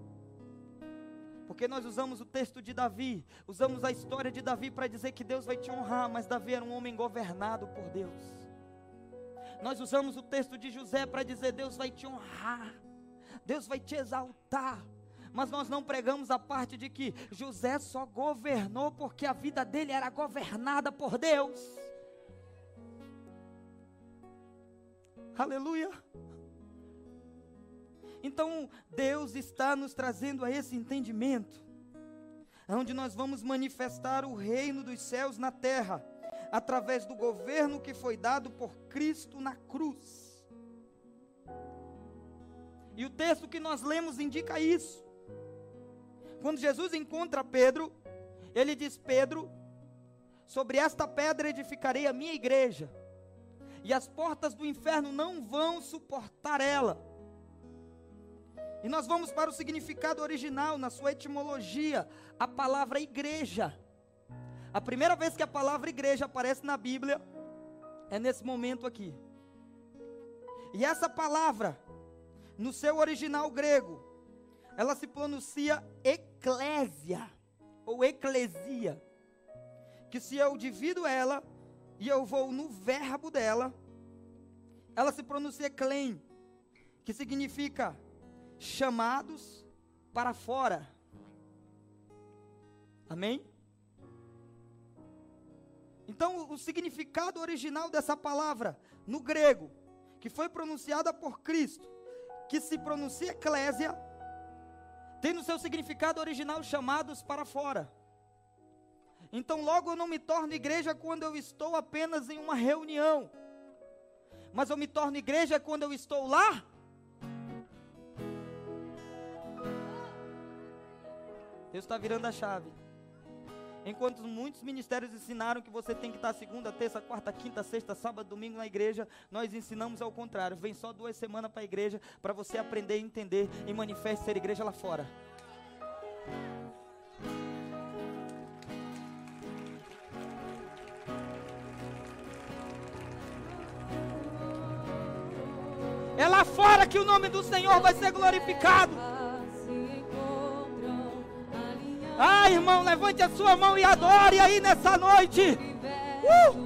Porque nós usamos o texto de Davi, usamos a história de Davi para dizer que Deus vai te honrar, mas Davi era um homem governado por Deus. Nós usamos o texto de José para dizer Deus vai te honrar, Deus vai te exaltar. Mas nós não pregamos a parte de que José só governou porque a vida dele era governada por Deus. Aleluia. Então, Deus está nos trazendo a esse entendimento, onde nós vamos manifestar o reino dos céus na terra, através do governo que foi dado por Cristo na cruz. E o texto que nós lemos indica isso. Quando Jesus encontra Pedro, ele diz: Pedro, sobre esta pedra edificarei a minha igreja, e as portas do inferno não vão suportar ela. E nós vamos para o significado original, na sua etimologia, a palavra igreja. A primeira vez que a palavra igreja aparece na Bíblia é nesse momento aqui. E essa palavra, no seu original grego, ela se pronuncia eclésia ou eclesia. Que se eu divido ela e eu vou no verbo dela, ela se pronuncia clem, que significa chamados para fora. Amém? Então, o significado original dessa palavra, no grego, que foi pronunciada por Cristo, que se pronuncia eclésia, tem no seu significado original chamados para fora. Então, logo eu não me torno igreja quando eu estou apenas em uma reunião, mas eu me torno igreja quando eu estou lá. Deus está virando a chave. Enquanto muitos ministérios ensinaram que você tem que estar segunda, terça, quarta, quinta, sexta, sábado, domingo na igreja, nós ensinamos ao contrário. Vem só duas semanas para a igreja para você aprender, entender e manifeste ser igreja lá fora. É lá fora que o nome do Senhor vai ser glorificado. Ah, irmão, levante a sua mão e adore aí nessa noite. O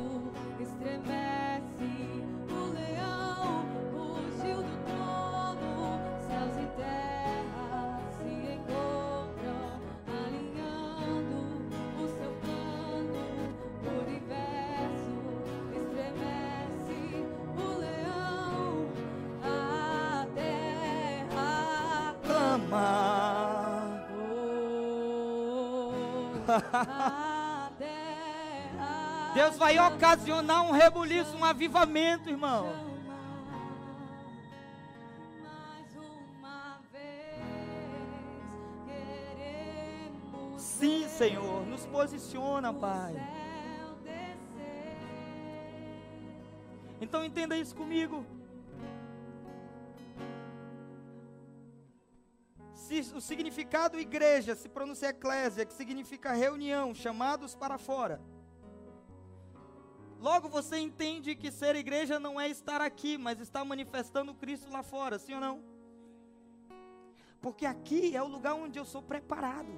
ocasionar um rebuliço, um avivamento, irmão. Sim, Senhor, nos posiciona, Pai. Então entenda isso comigo. Se o significado igreja se pronuncia eclésia, que significa reunião, chamados para fora. Logo você entende que ser igreja não é estar aqui, mas estar manifestando Cristo lá fora, sim ou não? Porque aqui é o lugar onde eu sou preparado.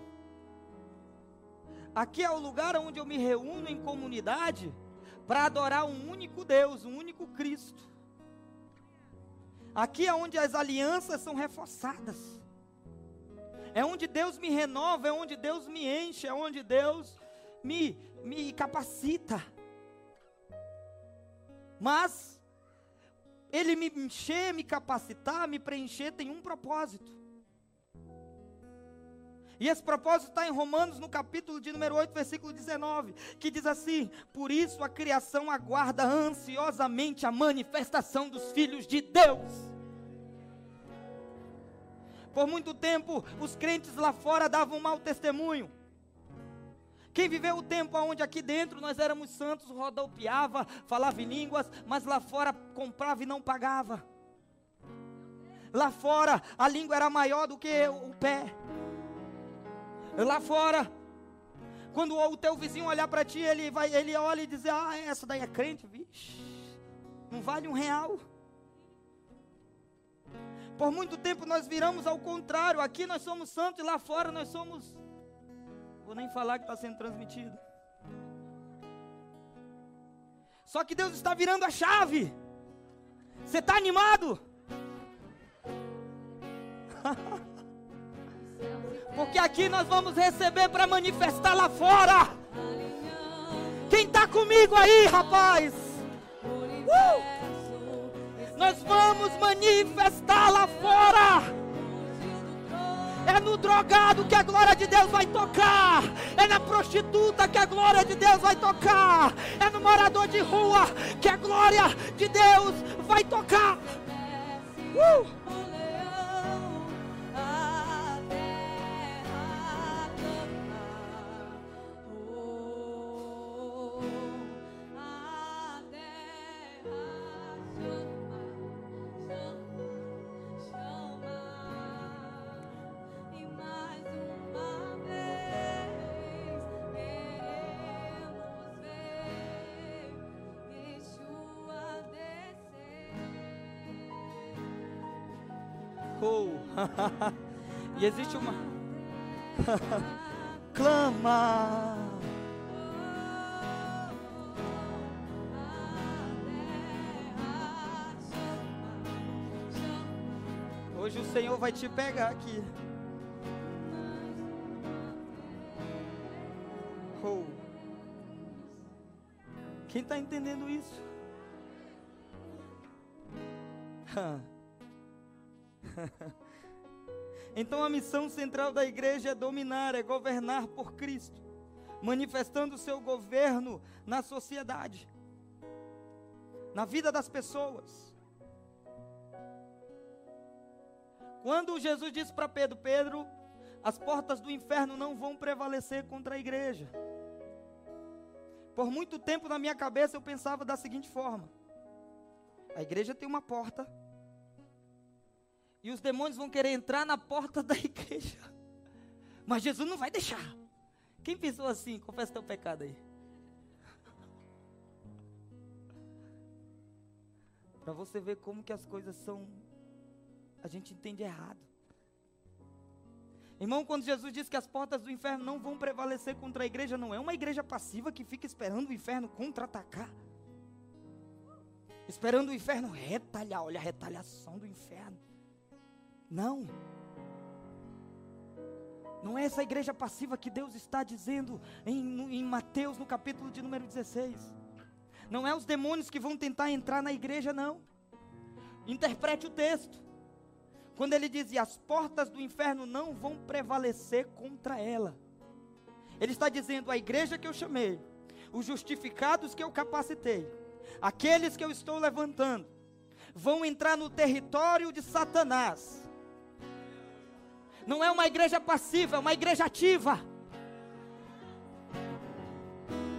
Aqui é o lugar onde eu me reúno em comunidade para adorar um único Deus, um único Cristo. Aqui é onde as alianças são reforçadas. É onde Deus me renova, é onde Deus me enche, é onde Deus me, me capacita. Mas Ele me encher, me capacitar, me preencher tem um propósito. E esse propósito está em Romanos, no capítulo de número 8, versículo 19, que diz assim: Por isso a criação aguarda ansiosamente a manifestação dos filhos de Deus. Por muito tempo, os crentes lá fora davam mau testemunho. Quem viveu o tempo onde aqui dentro nós éramos santos, rodopiava, falava em línguas, mas lá fora comprava e não pagava. Lá fora a língua era maior do que o pé. Lá fora, quando o teu vizinho olhar para ti, ele vai, ele olha e diz: Ah, essa daí é crente, vixe, não vale um real. Por muito tempo nós viramos ao contrário. Aqui nós somos santos e lá fora nós somos. Vou nem falar que está sendo transmitido. Só que Deus está virando a chave. Você está animado? Porque aqui nós vamos receber para manifestar lá fora. Quem está comigo aí, rapaz? Nós vamos manifestar lá fora. É no drogado que a glória de Deus vai tocar. É na prostituta que a glória de Deus vai tocar. É no morador de rua que a glória de Deus vai tocar. Uh! Oh. e existe uma. Clama. Hoje o Senhor vai te pegar aqui. Oh. Quem está entendendo isso? então a missão central da igreja é dominar, é governar por Cristo, manifestando o seu governo na sociedade, na vida das pessoas. Quando Jesus disse para Pedro: Pedro, as portas do inferno não vão prevalecer contra a igreja. Por muito tempo na minha cabeça eu pensava da seguinte forma: a igreja tem uma porta, e os demônios vão querer entrar na porta da igreja, mas Jesus não vai deixar. Quem pensou assim? Confessa teu pecado aí. Para você ver como que as coisas são a gente entende errado. Irmão, quando Jesus diz que as portas do inferno não vão prevalecer contra a igreja, não é uma igreja passiva que fica esperando o inferno contra-atacar. Esperando o inferno retalhar. Olha a retaliação do inferno. Não. Não é essa igreja passiva que Deus está dizendo em, em Mateus, no capítulo de número 16. Não é os demônios que vão tentar entrar na igreja, não. Interprete o texto. Quando ele diz: e as portas do inferno não vão prevalecer contra ela. Ele está dizendo: a igreja que eu chamei, os justificados que eu capacitei, aqueles que eu estou levantando, vão entrar no território de Satanás. Não é uma igreja passiva, é uma igreja ativa.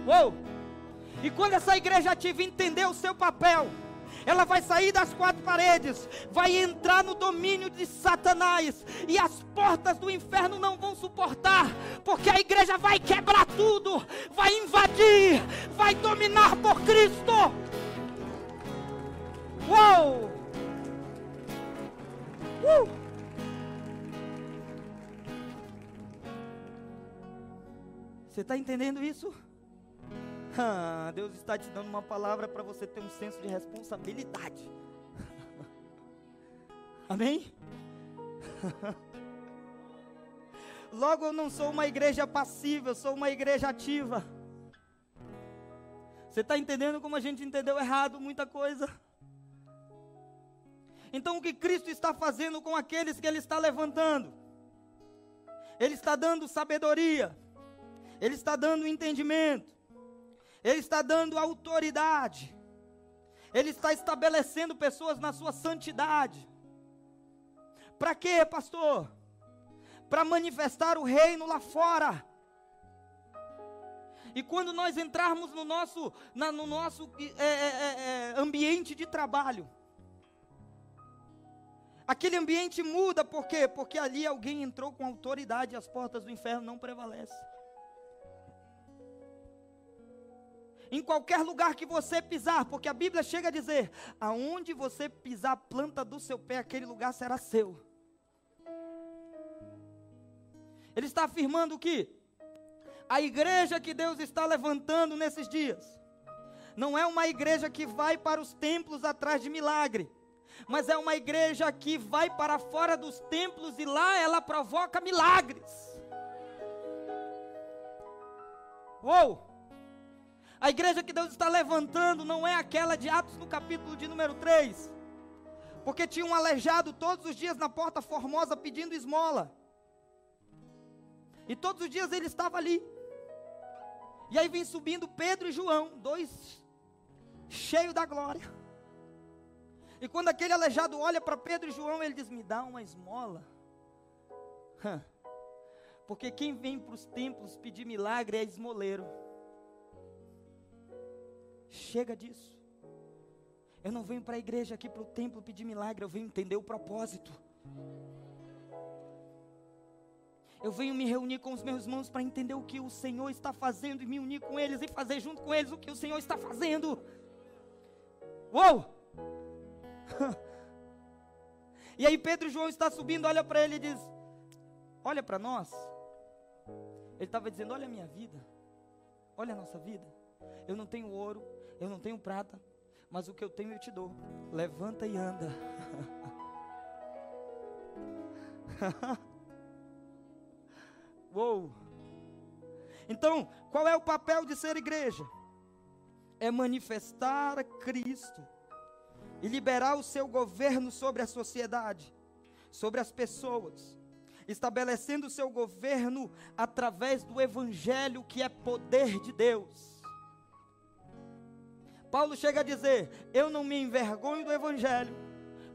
Uou! E quando essa igreja ativa entender o seu papel, ela vai sair das quatro paredes, vai entrar no domínio de Satanás, e as portas do inferno não vão suportar, porque a igreja vai quebrar tudo, vai invadir, vai dominar por Cristo. Uou! Uh! Você está entendendo isso? Ah, Deus está te dando uma palavra para você ter um senso de responsabilidade. Amém? Logo, eu não sou uma igreja passiva, eu sou uma igreja ativa. Você está entendendo como a gente entendeu errado muita coisa? Então, o que Cristo está fazendo com aqueles que Ele está levantando? Ele está dando sabedoria, Ele está dando entendimento, ele está dando autoridade. Ele está estabelecendo pessoas na sua santidade. Para quê, pastor? Para manifestar o reino lá fora. E quando nós entrarmos no nosso, na, no nosso é, é, é, é ambiente de trabalho, aquele ambiente muda, por quê? Porque ali alguém entrou com autoridade e as portas do inferno não prevalecem. Em qualquer lugar que você pisar, porque a Bíblia chega a dizer: aonde você pisar a planta do seu pé, aquele lugar será seu. Ele está afirmando que a igreja que Deus está levantando nesses dias não é uma igreja que vai para os templos atrás de milagre, mas é uma igreja que vai para fora dos templos e lá ela provoca milagres. Uou! A igreja que Deus está levantando não é aquela de Atos no capítulo de número 3. Porque tinha um aleijado todos os dias na porta formosa pedindo esmola. E todos os dias ele estava ali. E aí vem subindo Pedro e João, dois cheios da glória. E quando aquele aleijado olha para Pedro e João, ele diz: Me dá uma esmola. Porque quem vem para os templos pedir milagre é esmoleiro. Chega disso. Eu não venho para a igreja aqui para o templo pedir milagre, eu venho entender o propósito. Eu venho me reunir com os meus irmãos para entender o que o Senhor está fazendo e me unir com eles e fazer junto com eles o que o Senhor está fazendo. Uou! E aí Pedro e João está subindo, olha para ele e diz: Olha para nós. Ele estava dizendo: Olha a minha vida. Olha a nossa vida. Eu não tenho ouro, eu não tenho prata, mas o que eu tenho eu te dou. Levanta e anda. Uou! Então, qual é o papel de ser igreja? É manifestar Cristo e liberar o seu governo sobre a sociedade, sobre as pessoas, estabelecendo o seu governo através do Evangelho, que é poder de Deus. Paulo chega a dizer: Eu não me envergonho do Evangelho,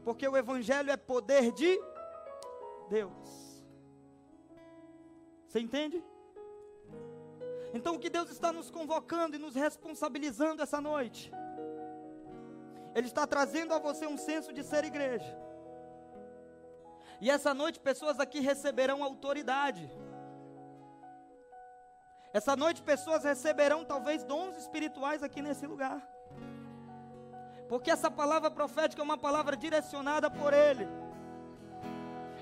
porque o Evangelho é poder de Deus. Você entende? Então o que Deus está nos convocando e nos responsabilizando essa noite? Ele está trazendo a você um senso de ser igreja. E essa noite pessoas aqui receberão autoridade. Essa noite pessoas receberão talvez dons espirituais aqui nesse lugar. Porque essa palavra profética é uma palavra direcionada por Ele.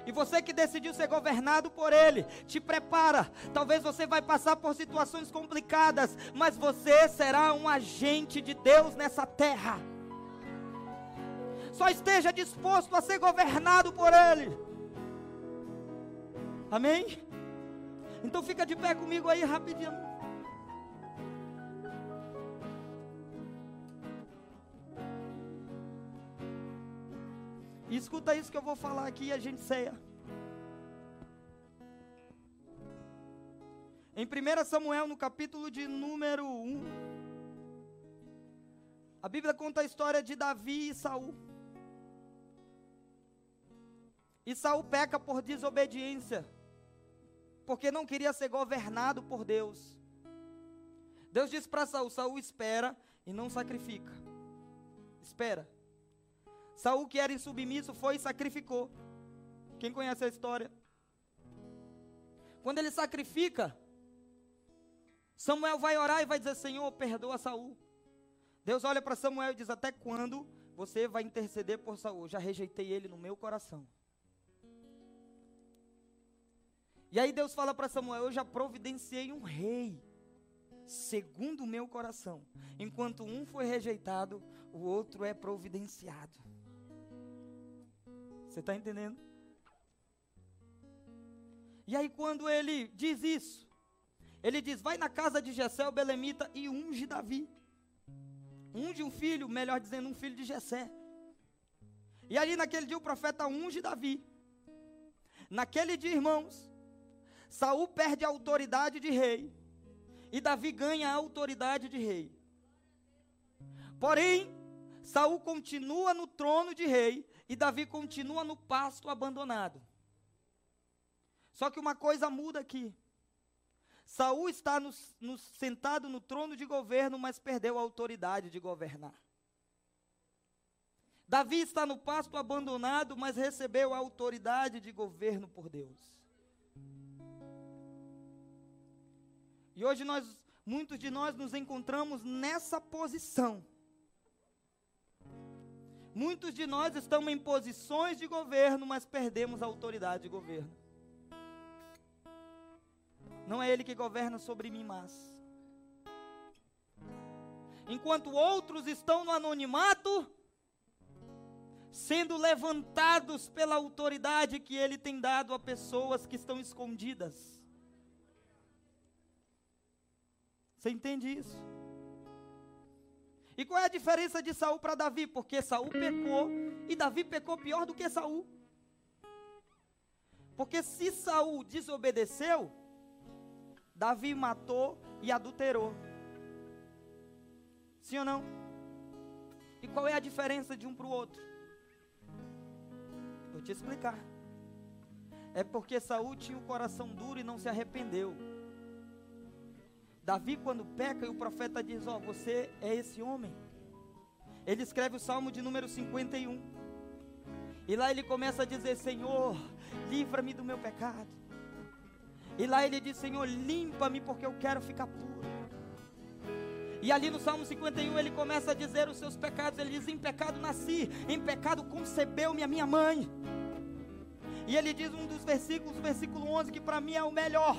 E você que decidiu ser governado por Ele, te prepara. Talvez você vai passar por situações complicadas, mas você será um agente de Deus nessa terra. Só esteja disposto a ser governado por Ele. Amém? Então fica de pé comigo aí rapidinho. E escuta isso que eu vou falar aqui e a gente ceia. Em 1 Samuel, no capítulo de número 1, a Bíblia conta a história de Davi e Saul. E Saul peca por desobediência, porque não queria ser governado por Deus. Deus disse para Saul: Saul espera e não sacrifica. Espera. Saul, que era insubmisso, foi e sacrificou. Quem conhece a história? Quando ele sacrifica, Samuel vai orar e vai dizer: Senhor, perdoa Saul. Deus olha para Samuel e diz: Até quando você vai interceder por Saul? Já rejeitei ele no meu coração. E aí Deus fala para Samuel: Eu já providenciei um rei, segundo o meu coração. Enquanto um foi rejeitado, o outro é providenciado. Você está entendendo? E aí, quando ele diz isso, ele diz: Vai na casa de Jessé, o Belemita, e unge Davi. Unge um filho, melhor dizendo, um filho de Jessé. E ali naquele dia o profeta unge Davi. Naquele dia, irmãos, Saul perde a autoridade de rei. E Davi ganha a autoridade de rei. Porém, Saul continua no trono de rei e Davi continua no pasto abandonado. Só que uma coisa muda aqui. Saul está no, no, sentado no trono de governo, mas perdeu a autoridade de governar. Davi está no pasto abandonado, mas recebeu a autoridade de governo por Deus. E hoje nós, muitos de nós nos encontramos nessa posição. Muitos de nós estamos em posições de governo, mas perdemos a autoridade de governo. Não é Ele que governa sobre mim, mas. Enquanto outros estão no anonimato, sendo levantados pela autoridade que Ele tem dado a pessoas que estão escondidas. Você entende isso? E qual é a diferença de Saul para Davi? Porque Saul pecou e Davi pecou pior do que Saul. Porque se Saul desobedeceu, Davi matou e adulterou. Sim ou não? E qual é a diferença de um para o outro? Vou te explicar. É porque Saul tinha o coração duro e não se arrependeu. Davi, quando peca, e o profeta diz: Ó, oh, você é esse homem. Ele escreve o salmo de número 51. E lá ele começa a dizer: Senhor, livra-me do meu pecado. E lá ele diz: Senhor, limpa-me porque eu quero ficar puro. E ali no Salmo 51 ele começa a dizer os seus pecados. Ele diz: Em pecado nasci, em pecado concebeu-me a minha mãe. E ele diz um dos versículos, o versículo 11, que para mim é o melhor.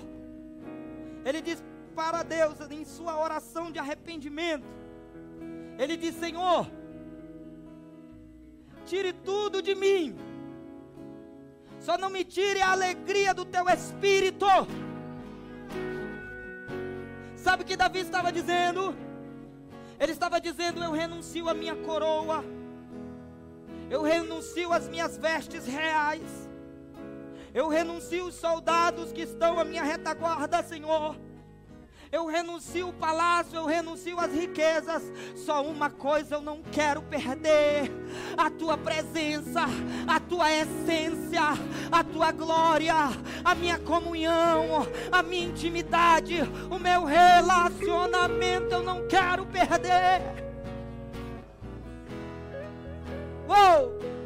Ele diz para Deus, em sua oração de arrependimento, ele diz: Senhor, tire tudo de mim, só não me tire a alegria do teu espírito. Sabe o que Davi estava dizendo? Ele estava dizendo: Eu renuncio a minha coroa, eu renuncio as minhas vestes reais, eu renuncio os soldados que estão à minha retaguarda, Senhor. Eu renuncio o palácio, eu renuncio as riquezas. Só uma coisa eu não quero perder: a tua presença, a tua essência, a tua glória, a minha comunhão, a minha intimidade, o meu relacionamento eu não quero perder. Uou!